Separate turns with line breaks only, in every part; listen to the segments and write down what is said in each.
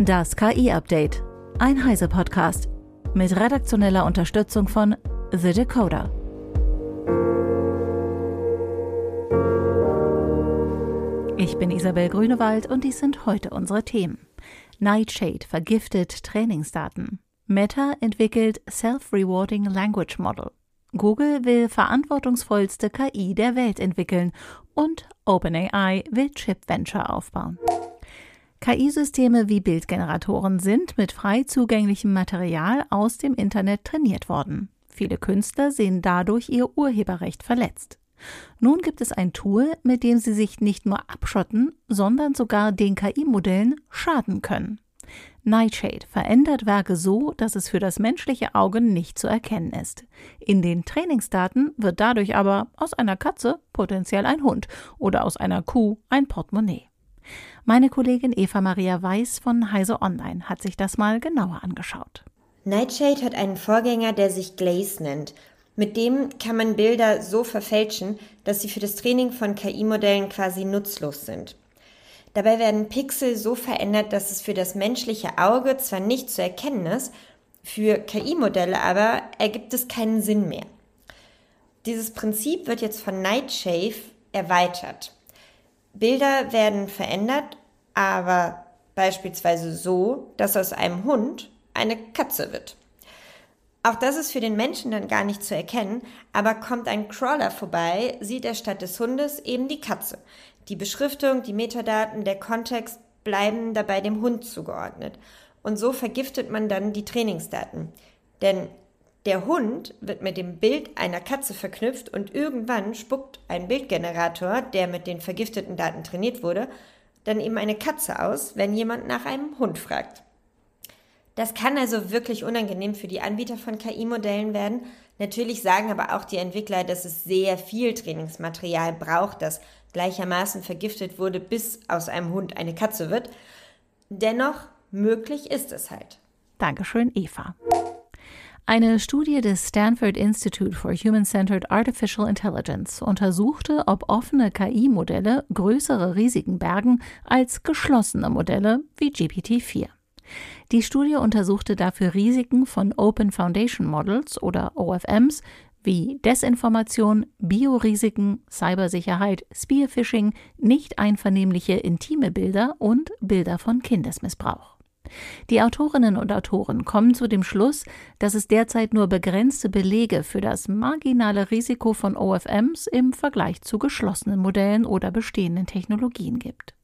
Das KI-Update. Ein Heise-Podcast. Mit redaktioneller Unterstützung von The Decoder. Ich bin Isabel Grünewald und dies sind heute unsere Themen. Nightshade vergiftet Trainingsdaten. Meta entwickelt Self-Rewarding Language Model. Google will verantwortungsvollste KI der Welt entwickeln und OpenAI will Chip Venture aufbauen. KI-Systeme wie Bildgeneratoren sind mit frei zugänglichem Material aus dem Internet trainiert worden. Viele Künstler sehen dadurch ihr Urheberrecht verletzt. Nun gibt es ein Tool, mit dem sie sich nicht nur abschotten, sondern sogar den KI-Modellen schaden können. Nightshade verändert Werke so, dass es für das menschliche Auge nicht zu erkennen ist. In den Trainingsdaten wird dadurch aber aus einer Katze potenziell ein Hund oder aus einer Kuh ein Portemonnaie. Meine Kollegin Eva Maria Weiß von Heise Online hat sich das mal genauer angeschaut.
Nightshade hat einen Vorgänger, der sich Glaze nennt. Mit dem kann man Bilder so verfälschen, dass sie für das Training von KI-Modellen quasi nutzlos sind. Dabei werden Pixel so verändert, dass es für das menschliche Auge zwar nicht zu erkennen ist, für KI-Modelle aber ergibt es keinen Sinn mehr. Dieses Prinzip wird jetzt von Nightshade erweitert. Bilder werden verändert, aber beispielsweise so, dass aus einem Hund eine Katze wird. Auch das ist für den Menschen dann gar nicht zu erkennen, aber kommt ein Crawler vorbei, sieht er statt des Hundes eben die Katze. Die Beschriftung, die Metadaten, der Kontext bleiben dabei dem Hund zugeordnet. Und so vergiftet man dann die Trainingsdaten. Denn der Hund wird mit dem Bild einer Katze verknüpft und irgendwann spuckt ein Bildgenerator, der mit den vergifteten Daten trainiert wurde, dann eben eine Katze aus, wenn jemand nach einem Hund fragt. Das kann also wirklich unangenehm für die Anbieter von KI-Modellen werden. Natürlich sagen aber auch die Entwickler, dass es sehr viel Trainingsmaterial braucht, das gleichermaßen vergiftet wurde, bis aus einem Hund eine Katze wird. Dennoch, möglich ist es halt.
Dankeschön, Eva. Eine Studie des Stanford Institute for Human-Centered Artificial Intelligence untersuchte, ob offene KI-Modelle größere Risiken bergen als geschlossene Modelle wie GPT-4. Die Studie untersuchte dafür Risiken von Open Foundation Models oder OFMs wie Desinformation, Biorisiken, Cybersicherheit, Spearphishing, nicht einvernehmliche intime Bilder und Bilder von Kindesmissbrauch. Die Autorinnen und Autoren kommen zu dem Schluss, dass es derzeit nur begrenzte Belege für das marginale Risiko von OFMs im Vergleich zu geschlossenen Modellen oder bestehenden Technologien gibt.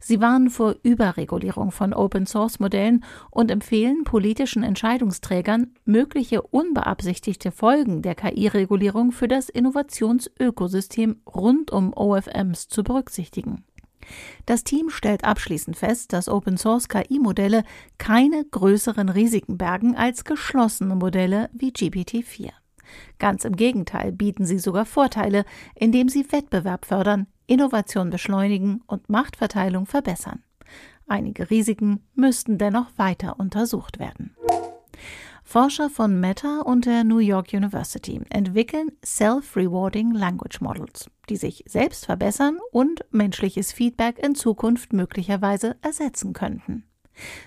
Sie warnen vor Überregulierung von Open-Source-Modellen und empfehlen politischen Entscheidungsträgern, mögliche unbeabsichtigte Folgen der KI-Regulierung für das Innovationsökosystem rund um OFMs zu berücksichtigen. Das Team stellt abschließend fest, dass Open Source KI-Modelle keine größeren Risiken bergen als geschlossene Modelle wie GPT-4. Ganz im Gegenteil bieten sie sogar Vorteile, indem sie Wettbewerb fördern, Innovation beschleunigen und Machtverteilung verbessern. Einige Risiken müssten dennoch weiter untersucht werden. Forscher von Meta und der New York University entwickeln Self-Rewarding Language Models, die sich selbst verbessern und menschliches Feedback in Zukunft möglicherweise ersetzen könnten.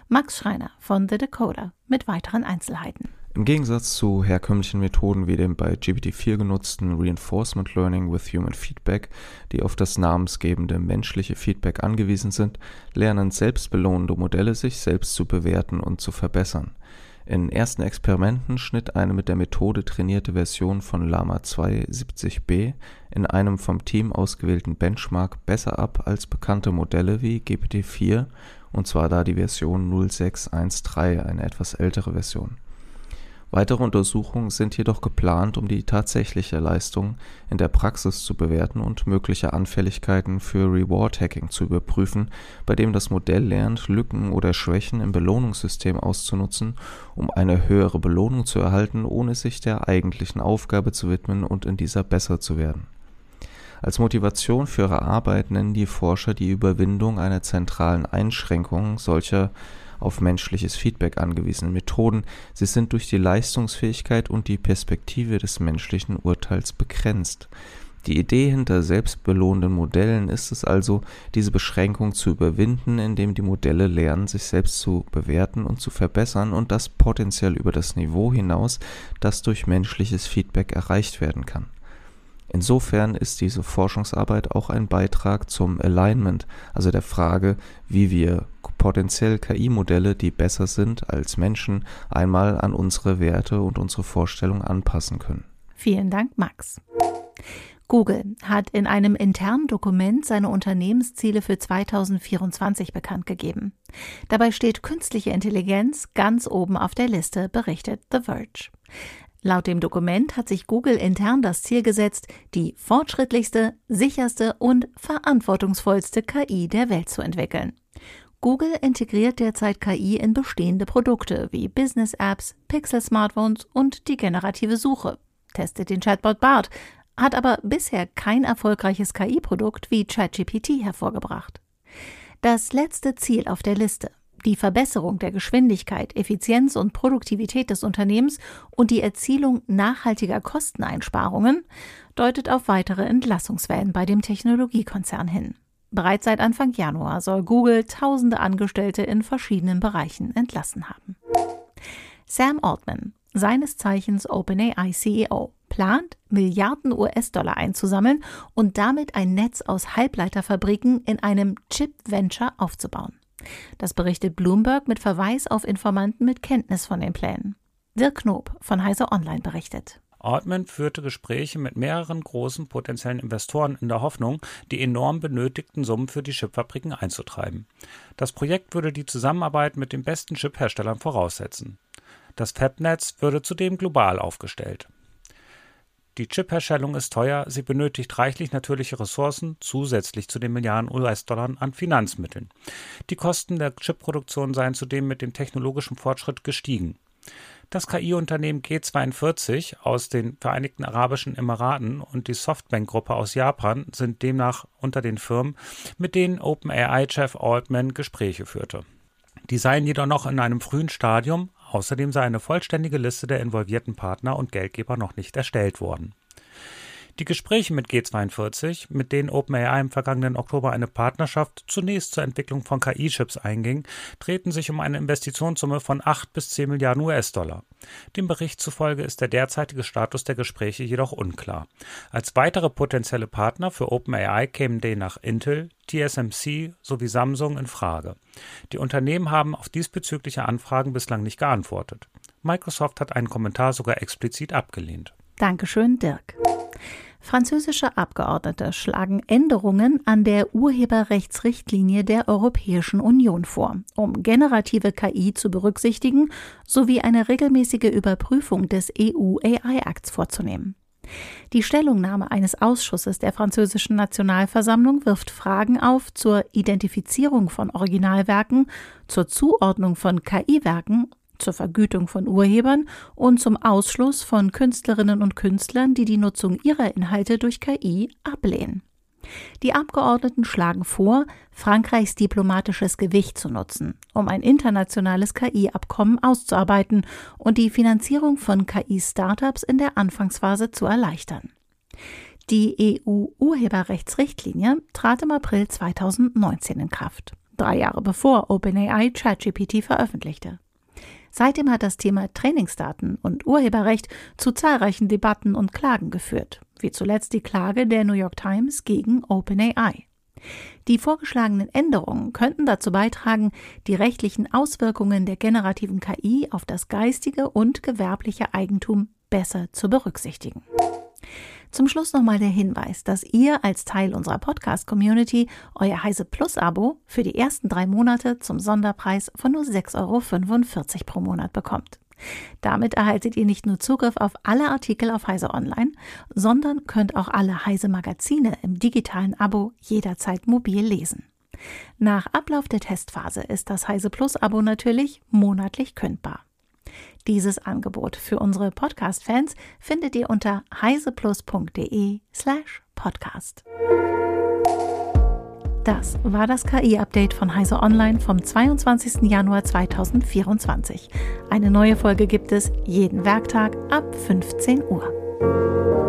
Max Schreiner von The Decoder mit weiteren Einzelheiten.
Im Gegensatz zu herkömmlichen Methoden wie dem bei GPT-4 genutzten Reinforcement Learning with Human Feedback, die auf das namensgebende menschliche Feedback angewiesen sind, lernen selbstbelohnende Modelle sich selbst zu bewerten und zu verbessern. In ersten Experimenten schnitt eine mit der Methode trainierte Version von Llama 2 70b in einem vom Team ausgewählten Benchmark besser ab als bekannte Modelle wie GPT-4, und zwar da die Version 0613 eine etwas ältere Version Weitere Untersuchungen sind jedoch geplant, um die tatsächliche Leistung in der Praxis zu bewerten und mögliche Anfälligkeiten für Reward-Hacking zu überprüfen, bei dem das Modell lernt, Lücken oder Schwächen im Belohnungssystem auszunutzen, um eine höhere Belohnung zu erhalten, ohne sich der eigentlichen Aufgabe zu widmen und in dieser besser zu werden. Als Motivation für ihre Arbeit nennen die Forscher die Überwindung einer zentralen Einschränkung solcher auf menschliches Feedback angewiesenen Methoden, sie sind durch die Leistungsfähigkeit und die Perspektive des menschlichen Urteils begrenzt. Die Idee hinter selbstbelohnenden Modellen ist es also, diese Beschränkung zu überwinden, indem die Modelle lernen, sich selbst zu bewerten und zu verbessern und das potenziell über das Niveau hinaus, das durch menschliches Feedback erreicht werden kann. Insofern ist diese Forschungsarbeit auch ein Beitrag zum Alignment, also der Frage, wie wir potenziell KI-Modelle, die besser sind als Menschen, einmal an unsere Werte und unsere Vorstellungen anpassen können.
Vielen Dank, Max. Google hat in einem internen Dokument seine Unternehmensziele für 2024 bekannt gegeben. Dabei steht künstliche Intelligenz ganz oben auf der Liste, berichtet The Verge. Laut dem Dokument hat sich Google intern das Ziel gesetzt, die fortschrittlichste, sicherste und verantwortungsvollste KI der Welt zu entwickeln. Google integriert derzeit KI in bestehende Produkte wie Business-Apps, Pixel-Smartphones und die generative Suche, testet den Chatbot BART, hat aber bisher kein erfolgreiches KI-Produkt wie ChatGPT hervorgebracht. Das letzte Ziel auf der Liste, die Verbesserung der Geschwindigkeit, Effizienz und Produktivität des Unternehmens und die Erzielung nachhaltiger Kosteneinsparungen, deutet auf weitere Entlassungswellen bei dem Technologiekonzern hin. Bereits seit Anfang Januar soll Google tausende Angestellte in verschiedenen Bereichen entlassen haben. Sam Altman, seines Zeichens OpenAI CEO, plant, Milliarden US-Dollar einzusammeln und damit ein Netz aus Halbleiterfabriken in einem Chip-Venture aufzubauen. Das berichtet Bloomberg mit Verweis auf Informanten mit Kenntnis von den Plänen. Dirk Knob von Heise Online berichtet.
Altman führte Gespräche mit mehreren großen potenziellen Investoren in der Hoffnung, die enorm benötigten Summen für die Chipfabriken einzutreiben. Das Projekt würde die Zusammenarbeit mit den besten Chipherstellern voraussetzen. Das Fabnetz würde zudem global aufgestellt. Die Chipherstellung ist teuer, sie benötigt reichlich natürliche Ressourcen zusätzlich zu den Milliarden US-Dollar an Finanzmitteln. Die Kosten der Chipproduktion seien zudem mit dem technologischen Fortschritt gestiegen. Das KI-Unternehmen G42 aus den Vereinigten Arabischen Emiraten und die Softbank-Gruppe aus Japan sind demnach unter den Firmen, mit denen OpenAI-Chef Altman Gespräche führte. Die seien jedoch noch in einem frühen Stadium, Außerdem sei eine vollständige Liste der involvierten Partner und Geldgeber noch nicht erstellt worden. Die Gespräche mit G42, mit denen OpenAI im vergangenen Oktober eine Partnerschaft zunächst zur Entwicklung von KI-Chips einging, drehten sich um eine Investitionssumme von 8 bis 10 Milliarden US-Dollar. Dem Bericht zufolge ist der derzeitige Status der Gespräche jedoch unklar. Als weitere potenzielle Partner für OpenAI kämen demnach Intel, TSMC sowie Samsung in Frage. Die Unternehmen haben auf diesbezügliche Anfragen bislang nicht geantwortet. Microsoft hat einen Kommentar sogar explizit abgelehnt.
Dankeschön, Dirk. Französische Abgeordnete schlagen Änderungen an der Urheberrechtsrichtlinie der Europäischen Union vor, um generative KI zu berücksichtigen sowie eine regelmäßige Überprüfung des EU-AI-Akts vorzunehmen. Die Stellungnahme eines Ausschusses der französischen Nationalversammlung wirft Fragen auf zur Identifizierung von Originalwerken, zur Zuordnung von KI-Werken zur Vergütung von Urhebern und zum Ausschluss von Künstlerinnen und Künstlern, die die Nutzung ihrer Inhalte durch KI ablehnen. Die Abgeordneten schlagen vor, Frankreichs diplomatisches Gewicht zu nutzen, um ein internationales KI-Abkommen auszuarbeiten und die Finanzierung von KI-Startups in der Anfangsphase zu erleichtern. Die EU-Urheberrechtsrichtlinie trat im April 2019 in Kraft, drei Jahre bevor OpenAI ChatGPT veröffentlichte. Seitdem hat das Thema Trainingsdaten und Urheberrecht zu zahlreichen Debatten und Klagen geführt, wie zuletzt die Klage der New York Times gegen OpenAI. Die vorgeschlagenen Änderungen könnten dazu beitragen, die rechtlichen Auswirkungen der generativen KI auf das geistige und gewerbliche Eigentum besser zu berücksichtigen. Zum Schluss nochmal der Hinweis, dass ihr als Teil unserer Podcast-Community euer Heise Plus-Abo für die ersten drei Monate zum Sonderpreis von nur 6,45 Euro pro Monat bekommt. Damit erhaltet ihr nicht nur Zugriff auf alle Artikel auf Heise Online, sondern könnt auch alle Heise Magazine im digitalen Abo jederzeit mobil lesen. Nach Ablauf der Testphase ist das Heise Plus Abo natürlich monatlich kündbar. Dieses Angebot für unsere Podcast-Fans findet ihr unter heiseplus.de slash podcast. Das war das KI-Update von Heise Online vom 22. Januar 2024. Eine neue Folge gibt es jeden Werktag ab 15 Uhr.